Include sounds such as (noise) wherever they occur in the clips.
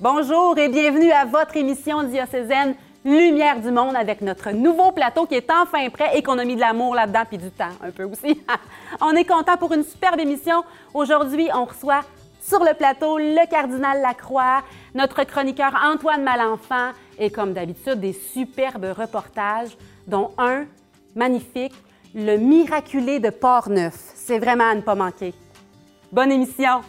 Bonjour et bienvenue à votre émission diocésaine Lumière du monde avec notre nouveau plateau qui est enfin prêt et qu'on a mis de l'amour là-dedans puis du temps un peu aussi. (laughs) on est content pour une superbe émission. Aujourd'hui, on reçoit sur le plateau le cardinal Lacroix, notre chroniqueur Antoine Malenfant et comme d'habitude des superbes reportages dont un magnifique, le miraculé de Port-Neuf. C'est vraiment à ne pas manquer. Bonne émission.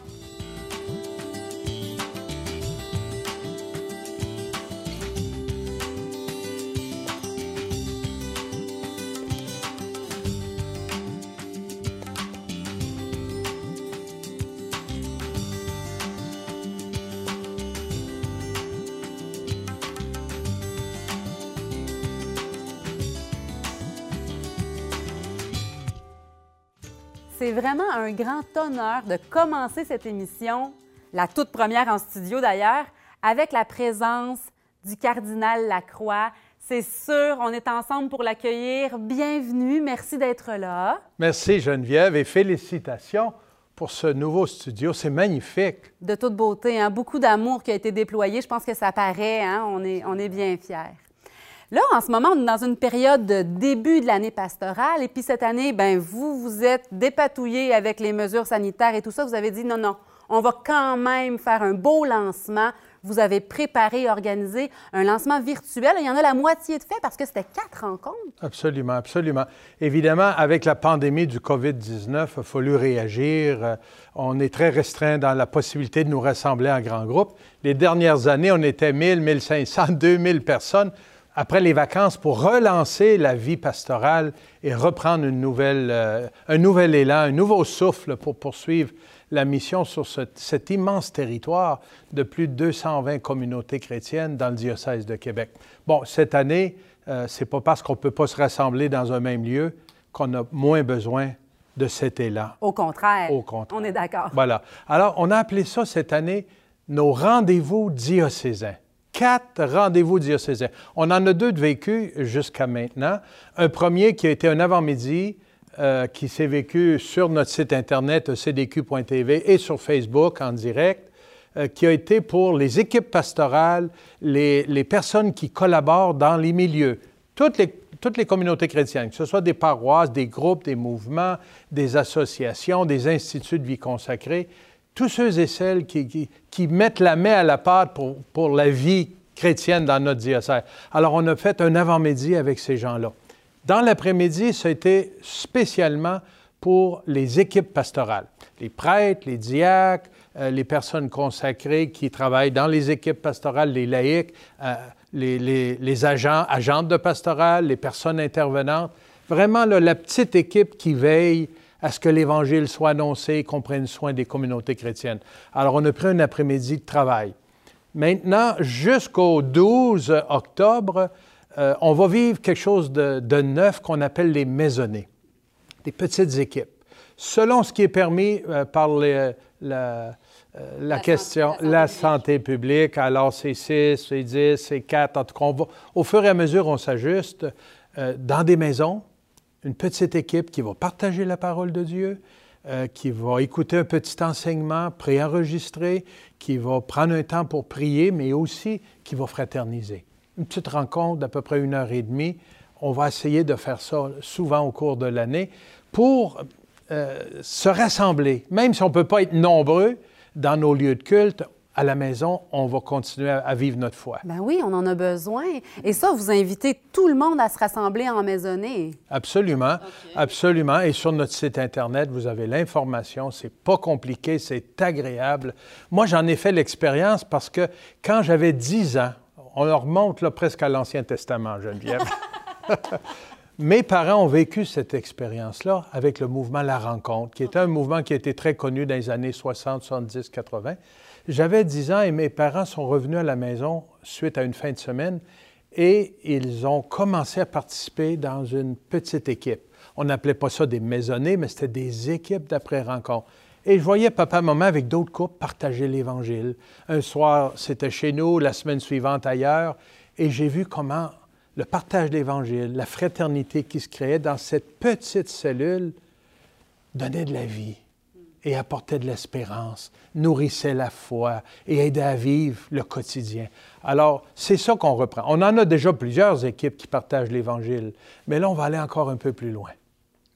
C'est vraiment un grand honneur de commencer cette émission, la toute première en studio d'ailleurs, avec la présence du cardinal Lacroix. C'est sûr, on est ensemble pour l'accueillir. Bienvenue, merci d'être là. Merci Geneviève et félicitations pour ce nouveau studio. C'est magnifique. De toute beauté, hein? beaucoup d'amour qui a été déployé. Je pense que ça paraît, hein? on, est, on est bien fiers. Là, en ce moment, on est dans une période de début de l'année pastorale. Et puis cette année, ben vous, vous êtes dépatouillé avec les mesures sanitaires et tout ça. Vous avez dit non, non, on va quand même faire un beau lancement. Vous avez préparé, organisé un lancement virtuel. Il y en a la moitié de fait parce que c'était quatre rencontres. Absolument, absolument. Évidemment, avec la pandémie du COVID-19, il a fallu réagir. Euh, on est très restreint dans la possibilité de nous rassembler en grands groupes. Les dernières années, on était 1000, 1500, 2000 personnes après les vacances pour relancer la vie pastorale et reprendre une nouvelle, euh, un nouvel élan, un nouveau souffle pour poursuivre la mission sur cet immense territoire de plus de 220 communautés chrétiennes dans le diocèse de Québec. Bon, cette année, euh, c'est pas parce qu'on ne peut pas se rassembler dans un même lieu qu'on a moins besoin de cet élan. Au contraire. Au contraire. On est d'accord. Voilà. Alors, on a appelé ça cette année nos rendez-vous diocésains quatre rendez-vous diocésains. On en a deux de vécus jusqu'à maintenant. Un premier qui a été un avant-midi euh, qui s'est vécu sur notre site internet cdq.tv et sur Facebook en direct, euh, qui a été pour les équipes pastorales, les, personnes qui collaborent dans les milieux, toutes les, toutes les communautés chrétiennes, que ce soit des paroisses, des groupes, des mouvements, des associations, des instituts de vie consacrés tous ceux et celles qui, mettent la main à la pâte pour, la vie chrétienne dans notre diocèse. Alors, on a fait un avant-midi avec ces gens-là. Dans l'après-midi, ça a été spécialement pour les équipes pastorales, les prêtres, les diacres, euh, les personnes consacrées qui travaillent dans les équipes pastorales, les laïcs, euh, les, agents, agentes de pastorale, les personnes intervenantes. Vraiment, la petite équipe qui veille à ce que l'Évangile soit annoncé et qu'on prenne soin des communautés chrétiennes. Alors, on a pris un après-midi de travail. Maintenant, jusqu'au 12 octobre, euh, on va vivre quelque chose de, neuf qu'on appelle les maisonnées, des petites équipes. Selon ce qui est permis euh, par la, euh, la, question, santé, la, santé, publique. Alors, c'est 6, c'est 10, c'est 4. En tout cas, au fur et à mesure, on s'ajuste dans des maisons, une petite équipe qui va partager la parole de Dieu, euh, qui va écouter un petit enseignement préenregistré, qui va prendre un temps pour prier, mais aussi qui va fraterniser. Une petite rencontre d'à peu près une heure et demie. On va essayer de faire ça souvent au cours de l'année pour euh, se rassembler. Même si on ne peut pas être nombreux dans nos lieux de culte, à la maison, on va continuer à, vivre notre foi. Ben oui, on en a besoin. Et ça, vous invitez tout le monde à se rassembler en maisonnée. Absolument, absolument. Et sur notre site Internet, vous avez l'information. C'est pas compliqué, c'est agréable. Moi, j'en ai fait l'expérience parce que quand j'avais 10 ans, on remonte là, presque à l'Ancien Testament, Geneviève. (laughs) (laughs) Mes parents ont vécu cette expérience-là avec le mouvement La Rencontre, qui était un mouvement qui a été très connu dans les années 60, 70, 80. J'avais 10 ans et mes parents sont revenus à la maison suite à une fin de semaine et ils ont commencé à participer dans une petite équipe. On n'appelait pas ça des maisonnées, mais c'était des équipes d'après-rencontre. Et je voyais papa et maman avec d'autres couples partager l'Évangile. Un soir, c'était chez nous, la semaine suivante ailleurs, et j'ai vu comment le partage de l'Évangile, la fraternité qui se créait dans cette petite cellule donnait de la vie et apportaient de l'espérance, nourrissaient la foi et aidaient à vivre le quotidien. Alors, c'est ça qu'on reprend. On en a déjà plusieurs équipes qui partagent l'Évangile, mais là, on va aller encore un peu plus loin.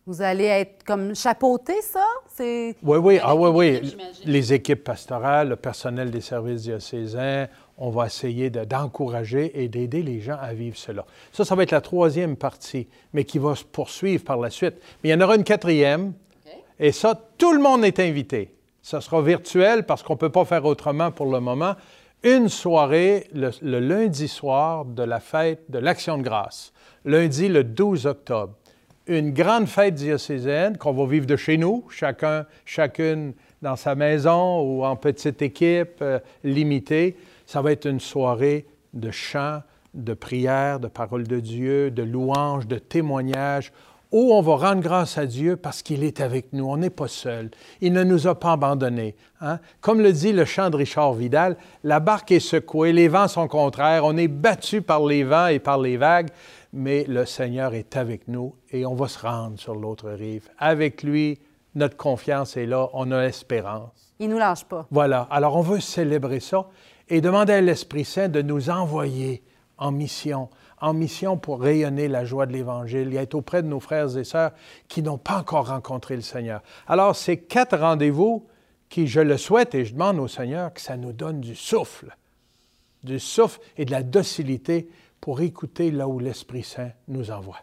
Vous allez être comme chapeauté, ça? Oui, oui, ah, oui, oui. Les équipes pastorales, le personnel des services diocésains, on va essayer d'encourager et d'aider les gens à vivre cela. Ça, ça va être la troisième partie, mais qui va se poursuivre par la suite. Mais il y en aura une quatrième, et ça, tout le monde est invité. Ça sera virtuel parce qu'on ne peut pas faire autrement pour le moment. Une soirée le, lundi soir de la fête de l'Action de grâce, lundi le 12 octobre une grande fête diocésaine qu'on va vivre de chez nous, chacun, chacune dans sa maison ou en petite équipe euh, limitée. Ça va être une soirée de chant, de prière, de parole de Dieu, de louange, de témoignage, où on va rendre grâce à Dieu parce qu'il est avec nous. On n'est pas seul. Il ne nous a pas abandonnés. Hein. Comme le dit le chant de Richard Vidal, la barque est secouée, les vents sont contraires, on est battu par les vents et par les vagues, mais le Seigneur est avec nous et on va se rendre sur l'autre rive. Avec lui, notre confiance est là, on a espérance. Il ne nous lâche pas. Voilà. Alors on veut célébrer ça et demander à l'Esprit Saint de nous envoyer en mission, en mission pour rayonner la joie de l'Évangile et être auprès de nos frères et sœurs qui n'ont pas encore rencontré le Seigneur. Alors ces quatre rendez-vous qui, je le souhaite et je demande au Seigneur que ça nous donne du souffle, du souffle et de la docilité pour écouter là où l'Esprit Saint nous envoie.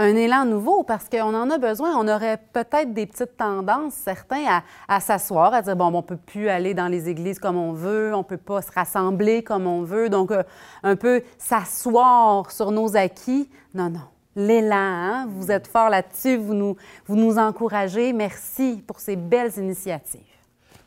Un élan nouveau parce qu'on en a besoin. On aurait peut-être des petites tendances, certains, à, s'asseoir, à dire, bon, on ne peut plus aller dans les églises comme on veut, on ne peut pas se rassembler comme on veut. Donc, euh, un peu s'asseoir sur nos acquis. Non, non. L'élan, hein? vous êtes fort là-dessus, vous nous, encouragez. Merci pour ces belles initiatives.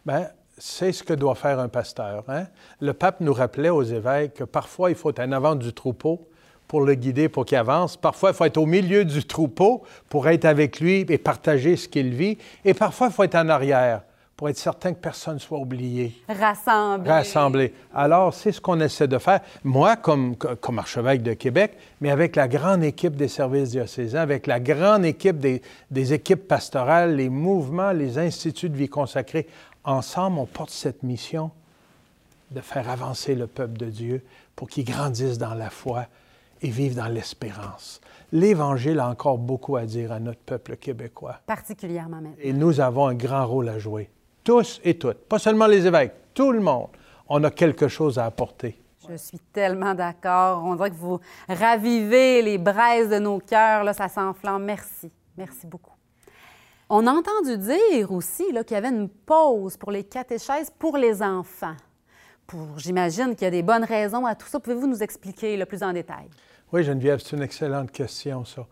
Bien, c'est ce que doit faire un pasteur. Hein? Le pape nous rappelait aux évêques que parfois il faut être en avant du troupeau pour le guider, pour qu'il avance. Parfois, il faut être au milieu du troupeau pour être avec lui et partager ce qu'il vit. Et parfois, il faut être en arrière pour être certain que personne ne soit oublié. Rassembler. Rassembler. Alors, c'est ce qu'on essaie de faire. Moi, comme, comme archevêque de Québec, mais avec la grande équipe des services diocésains, avec la grande équipe des, des équipes pastorales, les mouvements, les instituts de vie consacrée, ensemble, on porte cette mission de faire avancer le peuple de Dieu pour qu'il grandisse dans la foi et vive dans l'espérance. L'Évangile a encore beaucoup à dire à notre peuple québécois. Particulièrement maintenant. Et nous avons un grand rôle à jouer. Tous et toutes. Pas seulement les évêques, tout le monde. On a quelque chose à apporter. Je suis tellement d'accord. On dirait que vous ravivez les braises de nos cœurs. Là, ça s'enflamme. Merci. Merci beaucoup. On a entendu dire aussi qu'il y avait une pause pour les catéchèses pour les enfants. J'imagine qu'il y a des bonnes raisons à tout ça. Pouvez-vous nous expliquer le plus en détail? Oui, Geneviève, c'est une excellente question, ça.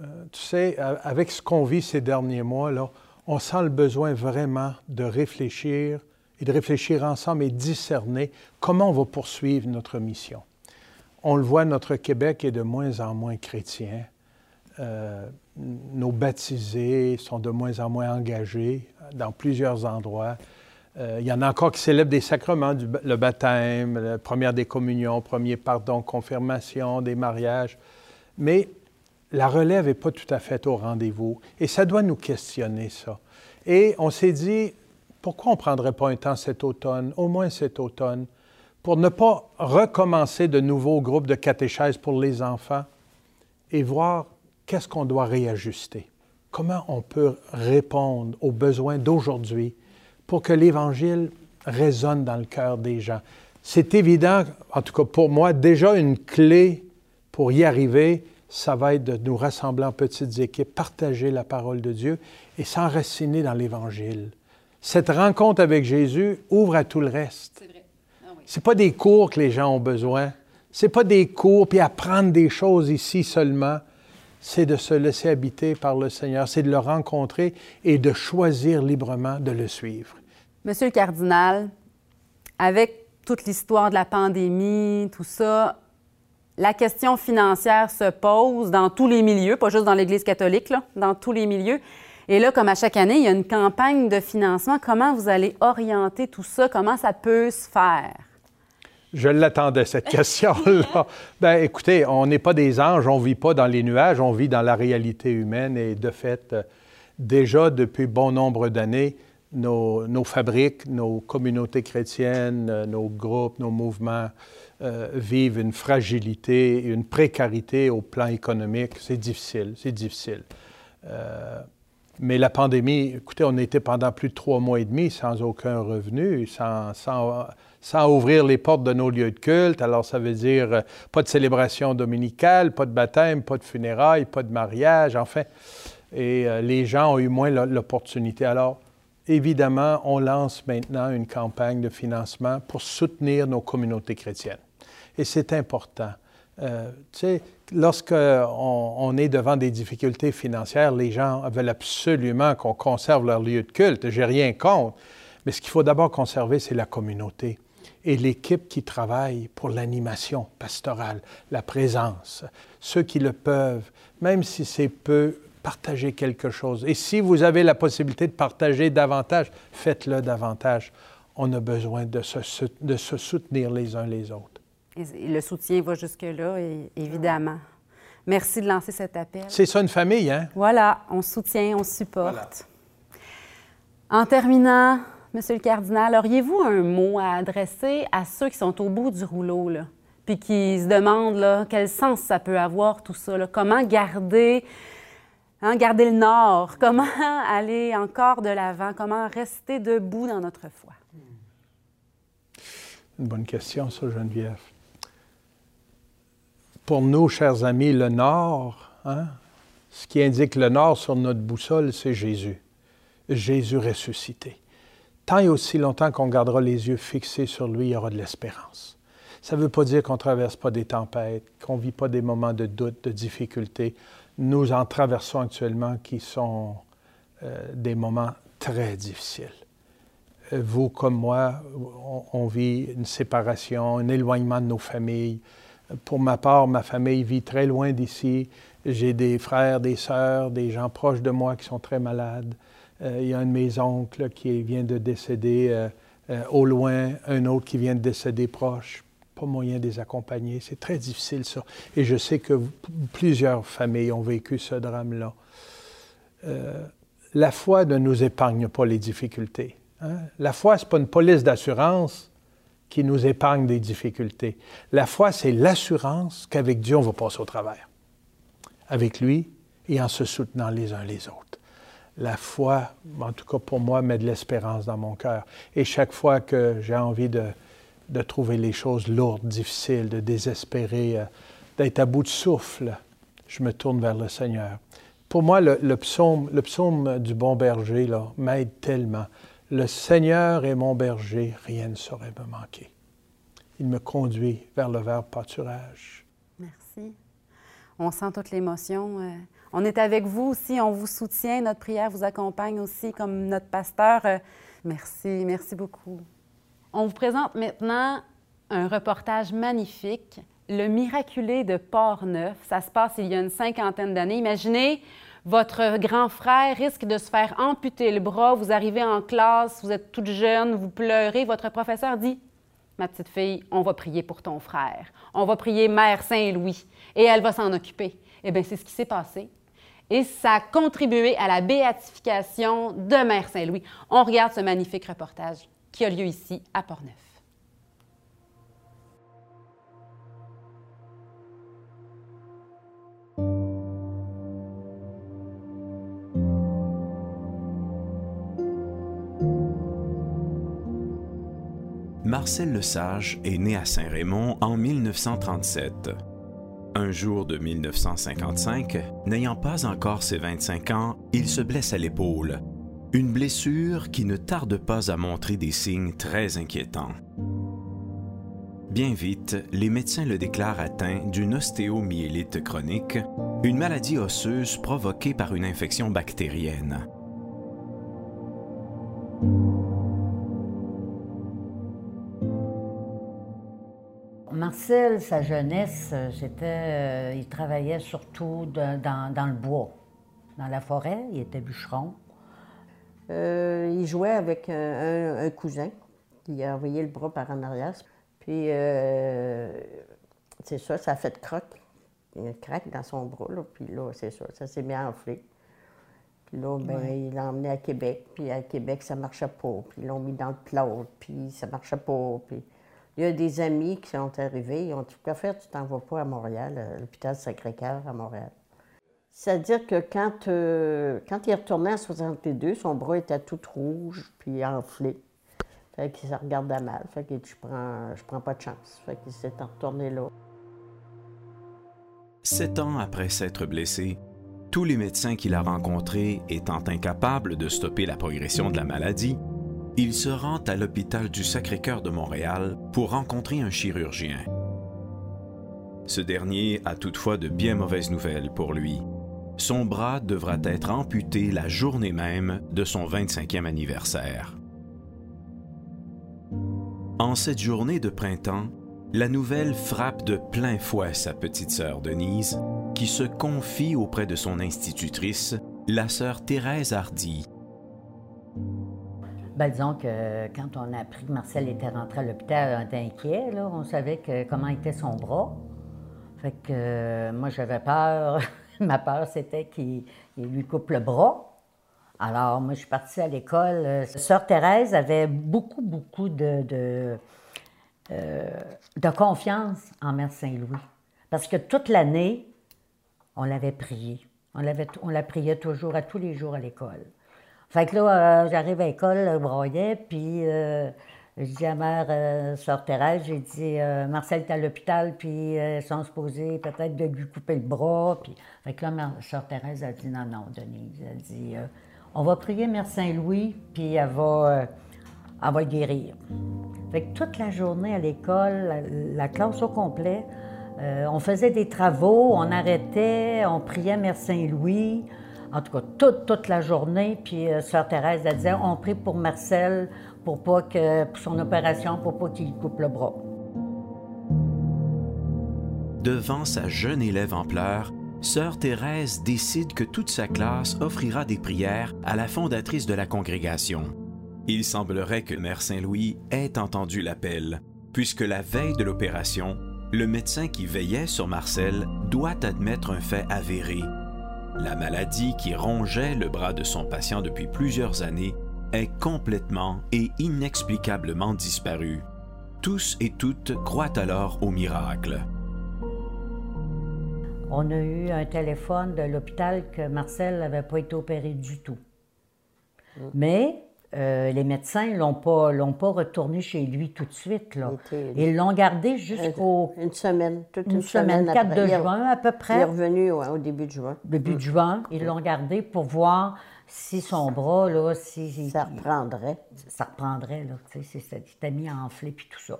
Euh, tu sais, avec ce qu'on vit ces derniers mois, là, on sent le besoin vraiment de réfléchir et de réfléchir ensemble et discerner comment on va poursuivre notre mission. On le voit, notre Québec est de moins en moins chrétien. Euh, nos baptisés sont de moins en moins engagés dans plusieurs endroits. Euh, il y en a encore qui célèbrent des sacrements, le baptême, la première des communions, premier pardon, confirmation, des mariages. Mais la relève n'est pas tout à fait au rendez-vous. Et ça doit nous questionner, ça. Et on s'est dit, pourquoi on ne prendrait pas un temps cet automne, au moins cet automne, pour ne pas recommencer de nouveaux groupes de catéchèse pour les enfants et voir qu'est-ce qu'on doit réajuster? Comment on peut répondre aux besoins d'aujourd'hui pour que l'Évangile résonne dans le cœur des gens? C'est évident, en tout cas pour moi, déjà une clé pour y arriver, ça va être de nous rassembler en petites équipes, partager la parole de Dieu et s'enraciner dans l'Évangile. Cette rencontre avec Jésus ouvre à tout le reste. C'est ah oui. pas des cours que les gens ont besoin. C'est pas des cours puis apprendre des choses ici seulement c'est de se laisser habiter par le Seigneur, c'est de le rencontrer et de choisir librement de le suivre. Monsieur le cardinal, avec toute l'histoire de la pandémie, tout ça, la question financière se pose dans tous les milieux, pas juste dans l'Église catholique, là, dans tous les milieux. Et là, comme à chaque année, il y a une campagne de financement. Comment vous allez orienter tout ça? Comment ça peut se faire? Je l'attendais, cette (laughs) question-là. ben, écoutez, on n'est pas des anges, on ne vit pas dans les nuages, on vit dans la réalité humaine et de fait, euh, déjà depuis bon nombre d'années, nos, fabriques, nos communautés chrétiennes, euh, nos groupes, nos mouvements euh, vivent une fragilité, une précarité au plan économique. C'est difficile, c'est difficile. Euh, mais la pandémie, écoutez, on était pendant plus de trois mois et demi sans aucun revenu, sans, sans, sans ouvrir les portes de nos lieux de culte. Alors, ça veut dire pas de célébration dominicale, pas de baptême, pas de funérailles, pas de mariage, enfin. Et les gens ont eu moins l'opportunité. Alors, évidemment, on lance maintenant une campagne de financement pour soutenir nos communautés chrétiennes. Et c'est important. Euh, tu sais, lorsqu'on on est devant des difficultés financières, les gens veulent absolument qu'on conserve leur lieu de culte. J'ai rien contre. Mais ce qu'il faut d'abord conserver, c'est la communauté et l'équipe qui travaille pour l'animation pastorale, la présence, ceux qui le peuvent, même si c'est peu, partager quelque chose. Et si vous avez la possibilité de partager davantage, faites-le davantage. On a besoin de se, de se soutenir les uns les autres. Et le soutien va jusque-là, évidemment. Merci de lancer cet appel. C'est ça une famille, hein? Voilà, on soutient, on supporte. En terminant, Monsieur le cardinal, auriez-vous un mot à adresser à ceux qui sont au bout du rouleau, puis qui se demandent quel sens ça peut avoir tout ça? Comment garder Hein, garder le nord, (laughs) comment aller encore de l'avant, comment rester debout dans notre foi? Une bonne question, ça, Geneviève. Pour nous, chers amis, le nord, hein, ce qui indique le nord sur notre boussole, c'est Jésus. Jésus ressuscité. Tant et aussi longtemps qu'on gardera les yeux fixés sur lui, il y aura de l'espérance. Ça ne veut pas dire qu'on ne traverse pas des tempêtes, qu'on ne vit pas des moments de doute, de difficulté nous en traversons actuellement qui sont euh, des moments très difficiles. Euh, vous comme moi, on, vit une séparation, un éloignement de nos familles. Pour ma part, ma famille vit très loin d'ici. J'ai des frères, des sœurs, des gens proches de moi qui sont très malades. Euh, il y a un de mes oncles qui vient de décéder au loin, un autre qui vient de décéder proche moyen de les accompagner. C'est très difficile, ça. Et je sais que plusieurs familles ont vécu ce drame-là. Euh, la foi ne nous épargne pas les difficultés. Hein. La foi, ce n'est pas une police d'assurance qui nous épargne des difficultés. La foi, c'est l'assurance qu'avec Dieu, on va passer au travers. Avec lui et en se soutenant les uns les autres. La foi, en tout cas pour moi, met de l'espérance dans mon cœur. Et chaque fois que j'ai envie de, de trouver les choses lourdes, difficiles, de désespérer, euh, d'être à bout de souffle, je me tourne vers le Seigneur. Pour moi, le, psaume, le psaume du bon berger m'aide tellement. Le Seigneur est mon berger, rien ne saurait me manquer. Il me conduit vers le vert pâturage. Merci. On sent toute l'émotion. Euh, on est avec vous aussi, on vous soutient, notre prière vous accompagne aussi comme notre pasteur. Euh, merci, merci beaucoup. On vous présente maintenant un reportage magnifique, Le miraculé de Port-Neuf. Ça se passe il y a une cinquantaine d'années. Imaginez, votre grand frère risque de se faire amputer le bras, vous arrivez en classe, vous êtes toute jeune, vous pleurez, votre professeur dit Ma petite fille, on va prier pour ton frère. On va prier Mère Saint-Louis et elle va s'en occuper. Eh bien, c'est ce qui s'est passé. Et ça a contribué à la béatification de Mère Saint-Louis. On regarde ce magnifique reportage qui a lieu ici à Portneuf. Marcel Lesage est né à Saint-Raymond en 1937. Un jour de 1955, n'ayant pas encore ses 25 ans, il se blesse à l'épaule une blessure qui ne tarde pas à montrer des signes très inquiétants. Bien vite, les médecins le déclarent atteint d'une ostéomyélite chronique, une maladie osseuse provoquée par une infection bactérienne. Marcel, sa jeunesse, c'était, euh, il travaillait surtout dans, dans, le bois, dans la forêt. Il était bûcheron. Euh, il jouait avec un, cousin qui a envoyé le bras par en arrière. Puis, euh, c'est ça, ça a fait croc. Il y a une craque dans son bras, là, puis là, c'est ça, ça s'est mis à enfler. Puis là, ben, il l'a emmené à Québec. Puis à Québec, ça marchait pas. Puis ils l'ont mis dans le plot. Puis ça marchait pas. Puis il y a des amis qui sont arrivés. Ils ont dit Qu'à faire, tu t'en vas pas à Montréal, à l'hôpital Sacré-Cœur à Montréal. C'est-à-dire que quand, euh, quand il est retourné en 62, son bras était tout rouge puis enflé. Fait qu'il se regardait mal. Fait qu'il dit Je prends, je prends pas de chance. Fait qu'il s'est retourné là. Sept ans après s'être blessé, tous les médecins qu'il a rencontrés étant incapables de stopper la progression de la maladie, il se rend à l'hôpital du Sacré-Cœur de Montréal pour rencontrer un chirurgien. Ce dernier a toutefois de bien mauvaises nouvelles pour lui. Son bras devra être amputé la journée même de son 25e anniversaire. En cette journée de printemps, la nouvelle frappe de plein fouet sa petite sœur Denise, qui se confie auprès de son institutrice, la sœur Thérèse Hardy. Ben, disons que quand on a appris que Marcel était rentré à l'hôpital, on était inquiet. Là. On savait comment était son bras. Fait que euh, moi, j'avais peur. (laughs) Ma peur, c'était qu'il il lui coupe le bras. Alors, moi, je suis partie à l'école. Euh, Sœur Thérèse avait beaucoup, beaucoup de, euh, confiance en Mère Saint-Louis. Parce que toute l'année, on l'avait prié. On, l'avait, on la priait toujours, à tous les jours à l'école. Fait que là, euh, j'arrive à l'école, je broyais, puis euh, je dis à mère, euh, sœur Thérèse, j'ai dit, euh, Marcel est à l'hôpital, puis euh, ils sont supposés peut-être de lui couper le bras. Puis... Fait que là, ma sœur Thérèse a dit, non, non, Denise, elle dit, euh, on va prier Mère Saint-Louis, puis elle va, euh, elle va guérir. Fait que toute la journée à l'école, la, la classe au complet, euh, on faisait des travaux, on arrêtait, on priait Mère Saint-Louis. En tout cas, toute, toute la journée. Puis euh, Sœur Thérèse, elle disait, on prie pour Marcel, pour pas que, pour son opération, pour pas qu'il coupe le bras. Devant sa jeune élève en pleurs, Sœur Thérèse décide que toute sa classe offrira des prières à la fondatrice de la congrégation. Il semblerait que Mère Saint-Louis ait entendu l'appel, puisque la veille de l'opération, le médecin qui veillait sur Marcel doit admettre un fait avéré. La maladie qui rongeait le bras de son patient depuis plusieurs années est complètement et inexplicablement disparue. Tous et toutes croient alors au miracle. On a eu un téléphone de l'hôpital que Marcel n'avait pas été opéré du tout. Mais euh, les médecins ne l'ont pas, l'ont pas retourné chez lui tout de suite. Là. Il était- Ils l'ont gardé jusqu'au Une semaine, toute une, une semaine, 4 après. de Il est- juin à peu Il est près. revenu ouais, au début de juin. début de juin, ils l'ont gardé pour voir si son bras, là, si, Ça reprendrait. ça reprendrait, là, tu sais, mis à enfler, puis tout ça.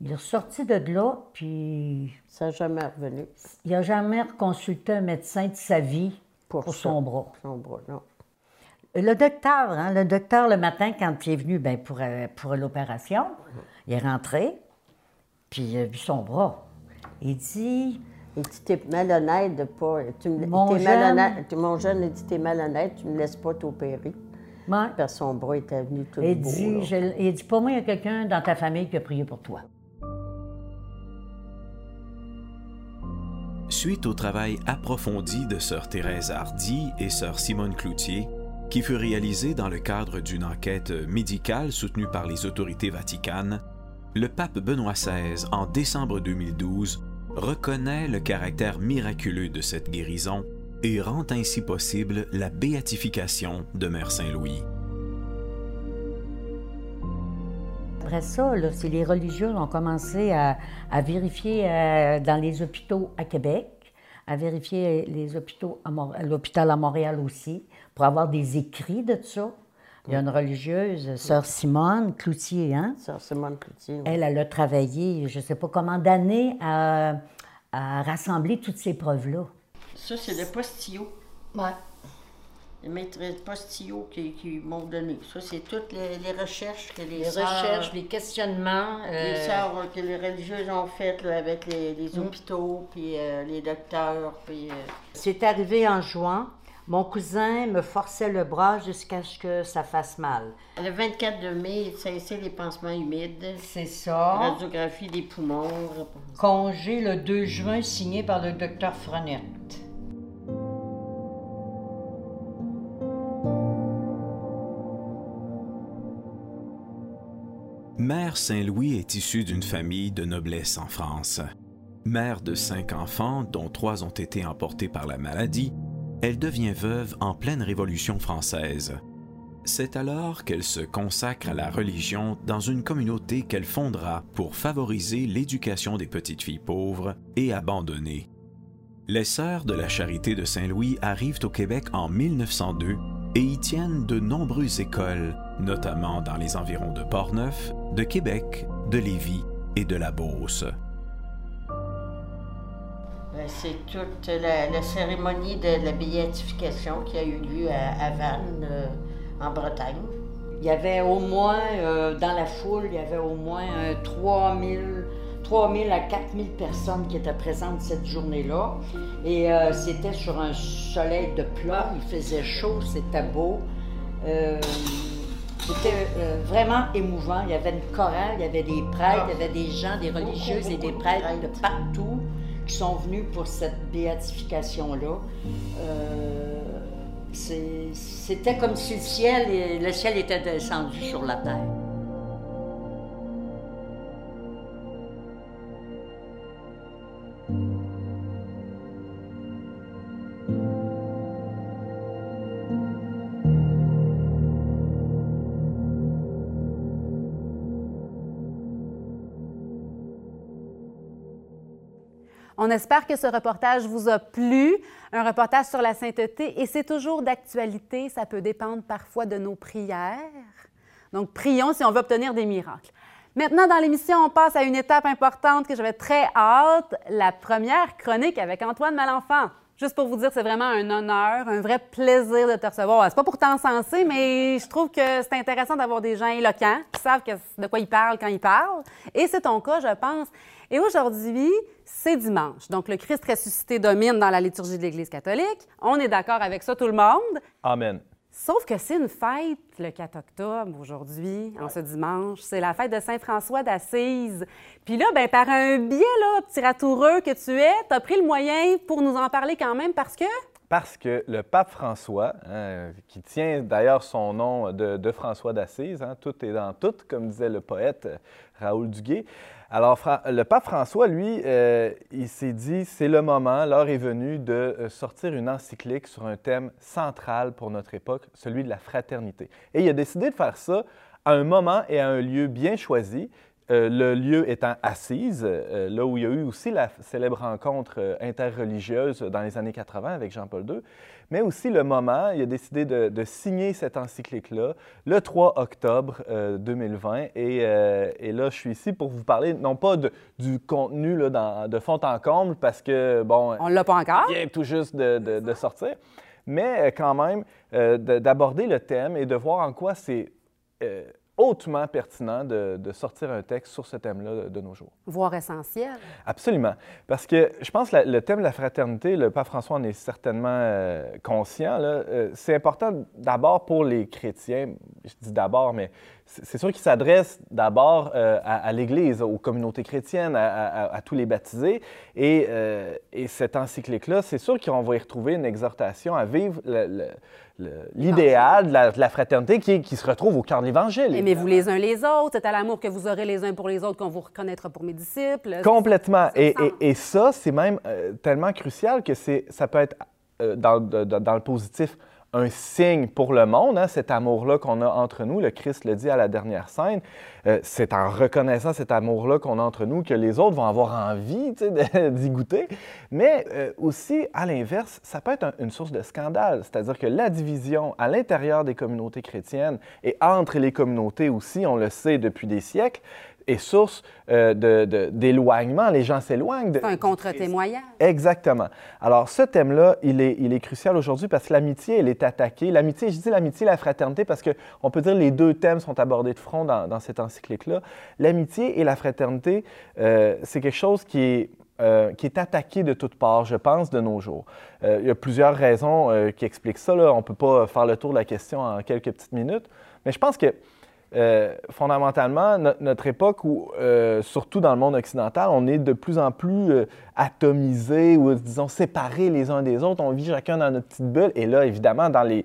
Il est ressorti de là, puis Ça n'a jamais revenu. il n'a jamais consulté un médecin de sa vie pour, son bras. Son bras, non. Le docteur, hein, le docteur, le matin, quand il est venu ben, pour, euh, pour l'opération, il est rentré, puis il a vu son bras. Il dit Il dit, t'es malhonnête de pas... Tu me, Mon t'es jeune- malhonnête. Mon jeune, il dit, t'es malhonnête, tu me laisses pas t'opérer. Ouais. Parce que son bras était venu tout Il beau. dit, je- il dit, pour moi, il y a quelqu'un dans ta famille qui a prié pour toi. Suite au travail approfondi de sœur Thérèse Hardy et sœur Simone Cloutier, qui fut réalisé dans le cadre d'une enquête médicale soutenue par les autorités vaticanes, le pape Benoît XVI, en décembre 2012, reconnaît le caractère miraculeux de cette guérison et rend ainsi possible la béatification de Mère Saint-Louis. Après ça, là, les religieux ont commencé à, vérifier euh, dans les hôpitaux à Québec, à vérifier les hôpitaux à l'hôpital à Montréal aussi, pour avoir des écrits de ça. Il y a une religieuse, sœur Simone Cloutier, hein? Sœur Simone Cloutier. Elle, elle a travaillé, je ne sais pas comment d'années, à, à rassembler toutes ces preuves-là. Ça, c'est le postillot. Ouais. Les maîtresses postillot qui, qui m'ont donné. Ça, c'est toutes les, les recherches que les, Les sœurs- recherches, les questionnements. les euh, sœurs que les religieuses ont faites là, avec les, les Mm. hôpitaux, puis euh, les docteurs, puis... euh, C'est arrivé en juin. Mon cousin me forçait le bras jusqu'à ce que ça fasse mal. Le 24 de mai, il cessait les pansements humides. C'est ça. Radiographie des poumons. Congé le 2 juin signé par le docteur Frenette. Mère Saint-Louis est issue d'une famille de noblesse en France. Mère de cinq enfants, dont trois ont été emportés par la maladie, elle devient veuve en pleine Révolution française. C'est alors qu'elle se consacre à la religion dans une communauté qu'elle fondera pour favoriser l'éducation des petites filles pauvres et abandonnées. Les Sœurs de la Charité de Saint-Louis arrivent au Québec en 1902 et y tiennent de nombreuses écoles, notamment dans les environs de Portneuf, de Québec, de Lévis et de la Beauce. Ben, c'est toute la, cérémonie de la béatification qui a eu lieu à, Vannes, euh, en Bretagne. Il y avait au moins, euh, dans la foule, il y avait au moins 3000 3000 à 4000 personnes qui étaient présentes cette journée-là. Et euh, c'était sur un soleil de plat, il faisait chaud, c'était beau. Euh, c'était euh, vraiment émouvant. Il y avait une chorale, il y avait des prêtres, il y avait des gens, des religieuses et des prêtres de partout qui sont venus pour cette béatification-là. c'était comme si le ciel, le ciel était descendu sur la terre. On espère que ce reportage vous a plu, un reportage sur la sainteté, et c'est toujours d'actualité, ça peut dépendre parfois de nos prières. Donc, prions si on veut obtenir des miracles. Maintenant, dans l'émission, on passe à une étape importante que j'avais très hâte, la première chronique avec Antoine Malenfant. Juste pour vous dire, c'est vraiment un honneur, un vrai plaisir de te recevoir. C'est pas pourtant sensé, mais je trouve que c'est intéressant d'avoir des gens éloquents qui savent de quoi ils parlent quand ils parlent. Et c'est ton cas, je pense. Et aujourd'hui, c'est dimanche. Donc, le Christ ressuscité domine dans la liturgie de l'Église catholique. On est d'accord avec ça, tout le monde? Amen. Sauf que c'est une fête le 4 octobre aujourd'hui, en ce dimanche. C'est la fête de Saint François d'Assise. Puis là, ben, par un biais, là, petit ratoureux que tu es, tu as pris le moyen pour nous en parler quand même parce que? Parce que le pape François, hein, qui tient d'ailleurs son nom de, François d'Assise, hein, tout est dans tout, comme disait le poète Raoul Duguay, alors, le pape François, lui, euh, il s'est dit, c'est le moment, l'heure est venue de euh, sortir une encyclique sur un thème central pour notre époque, celui de la fraternité. Et il a décidé de faire ça à un moment et à un lieu bien choisi, euh, le lieu étant Assise, euh, là où il y a eu aussi la célèbre rencontre euh, interreligieuse dans les années 80 avec Jean-Paul II, mais aussi le moment, il a décidé de, signer cette encyclique-là le 3 octobre 2020. Et, là, je suis ici pour vous parler, non pas du contenu là, de fond en comble, parce que, bon... On l'a pas encore. Il vient tout juste de, de sortir, mais quand même d'aborder le thème et de voir en quoi c'est hautement pertinent de, sortir un texte sur ce thème-là de, nos jours. Voire essentiel. Absolument. Parce que je pense que le thème de la fraternité, le pape François en est certainement euh, conscient. Euh, c'est important d'abord pour les chrétiens, je dis d'abord, mais c'est sûr qu'il s'adresse d'abord euh, à, l'Église, aux communautés chrétiennes, à, tous les baptisés. Et, et cette encyclique-là, c'est sûr qu'on va y retrouver une exhortation à vivre l'idéal de, la, fraternité qui, qui, se retrouve au cœur de l'Évangile. Aimez-vous les uns les autres, c'est à l'amour que vous aurez les uns pour les autres qu'on vous reconnaîtra pour mes disciples? Complètement. Et, et, ça, c'est même euh, tellement crucial que ça peut être euh, dans, dans, le positif un signe pour le monde, hein, cet amour-là qu'on a entre nous. Le Christ le dit à la dernière scène. Euh, c'est en reconnaissant cet amour-là qu'on a entre nous que les autres vont avoir envie (laughs) d'y goûter. Mais euh, aussi, à l'inverse, ça peut être une source de scandale. C'est-à-dire que la division à l'intérieur des communautés chrétiennes et entre les communautés aussi, on le sait depuis des siècles, est source euh, d'éloignement. Les gens s'éloignent. C'est un contre-témoignage. Exactement. Alors, ce thème-là, il est, il est crucial aujourd'hui parce que l'amitié, elle est attaquée. L'amitié, je dis l'amitié et la fraternité parce qu'on peut dire les deux thèmes sont abordés de front dans, dans cette encyclique-là. L'amitié et la fraternité, euh, c'est quelque chose qui est euh, qui est attaqué de toutes parts, je pense, de nos jours. il y a plusieurs raisons qui expliquent ça. Là. On ne peut pas faire le tour de la question en quelques petites minutes. Mais je pense que euh, fondamentalement, notre époque où, euh, surtout dans le monde occidental, on est de plus en plus euh, atomisés ou, disons, séparés les uns des autres. On vit chacun dans notre petite bulle. Et là, évidemment, dans les,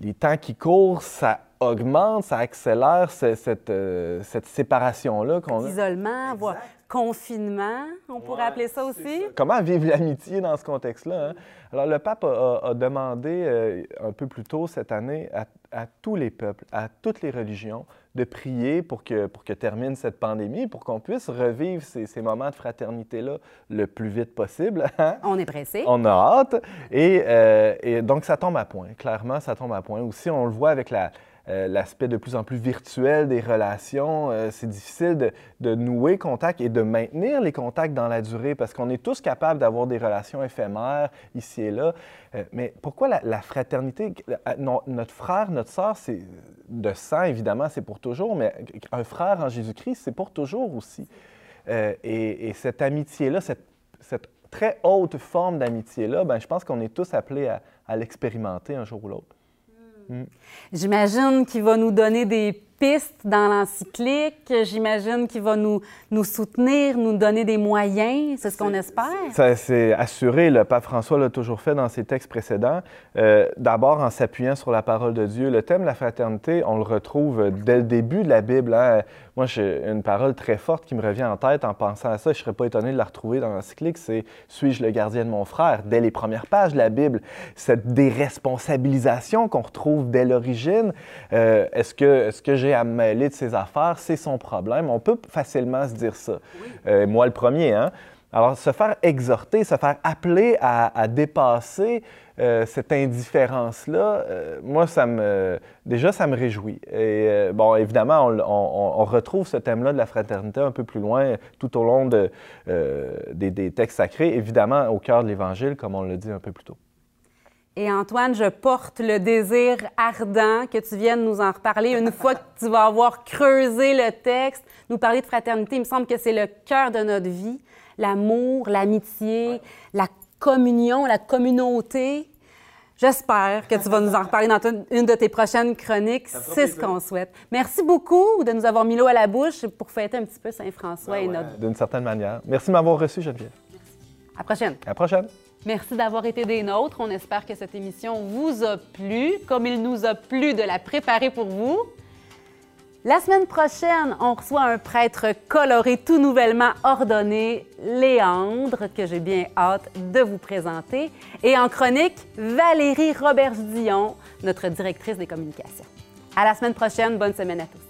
les temps qui courent, ça augmente, ça accélère ce- cette, euh, cette séparation-là qu'on a. Isolement, voire confinement, on pourrait appeler ça aussi. Comment vivre l'amitié dans ce contexte-là? hein? Alors, le pape a, a- a demandé un peu plus tôt cette année à, à tous les peuples, à toutes les religions, de prier pour que, pour que termine cette pandémie, pour qu'on puisse revivre ces, ces moments de fraternité-là le plus vite possible. (laughs) hein? On est pressé. On a hâte. Et, euh, et donc, ça tombe à point. Clairement, ça tombe à point. Aussi, on le voit avec la- euh, l'aspect de plus en plus virtuel des relations. Euh, c'est difficile de, nouer contact et de maintenir les contacts dans la durée parce qu'on est tous capables d'avoir des relations éphémères ici et là. Euh, mais pourquoi la, fraternité? Notre frère, notre sœur, c'est de sang, évidemment, c'est pour toujours, mais un frère en Jésus-Christ, c'est pour toujours aussi. Et, et cette amitié-là, cette, très haute forme d'amitié-là, ben, je pense qu'on est tous appelés à l'expérimenter un jour ou l'autre. J'imagine qu'il va nous donner des dans l'encyclique. J'imagine qu'il va nous, nous soutenir, nous donner des moyens. C'est ce qu'on espère. Ça, c'est assuré, le pape François l'a toujours fait dans ses textes précédents. Euh, D'abord en s'appuyant sur la parole de Dieu. Le thème de la fraternité, on le retrouve dès le début de la Bible. hein. Moi, j'ai une parole très forte qui me revient en tête en pensant à ça. Je ne serais pas étonné de la retrouver dans l'encyclique. C'est Suis-je le gardien de mon frère? Dès les premières pages de la Bible, cette déresponsabilisation qu'on retrouve dès l'origine. Euh, Est-ce que, est que j'ai à me mêler de ses affaires? C'est son problème. On peut facilement se dire ça. Euh, moi, le premier, hein? Alors, se faire exhorter, se faire appeler à, à dépasser euh, cette indifférence-là, euh, moi, ça me, déjà, ça me réjouit. Et euh, bon, évidemment, on, on- on retrouve ce thème-là de la fraternité un peu plus loin, tout au long de, des, des textes sacrés, évidemment, au cœur de l'Évangile, comme on l'a dit un peu plus tôt. Et Antoine, je porte le désir ardent que tu viennes nous en reparler une (laughs) fois que tu vas avoir creusé le texte, nous parler de fraternité. Il me semble que c'est le cœur de notre vie, l'amour, l'amitié, la communion, la communauté. J'espère que tu vas nous en reparler dans ton- une de tes prochaines chroniques. C'est ce qu'on souhaite. Merci beaucoup de nous avoir mis l'eau à la bouche pour fêter un petit peu Saint-François et notre... D'une certaine manière. Merci de m'avoir reçu, Geneviève. À la prochaine. À la prochaine. Merci d'avoir été des nôtres. On espère que cette émission vous a plu, comme il nous a plu de la préparer pour vous. La semaine prochaine, on reçoit un prêtre coloré tout nouvellement ordonné, Léandre, que j'ai bien hâte de vous présenter. Et en chronique, Valérie Robert-Dion, notre directrice des communications. À la semaine prochaine. Bonne semaine à tous.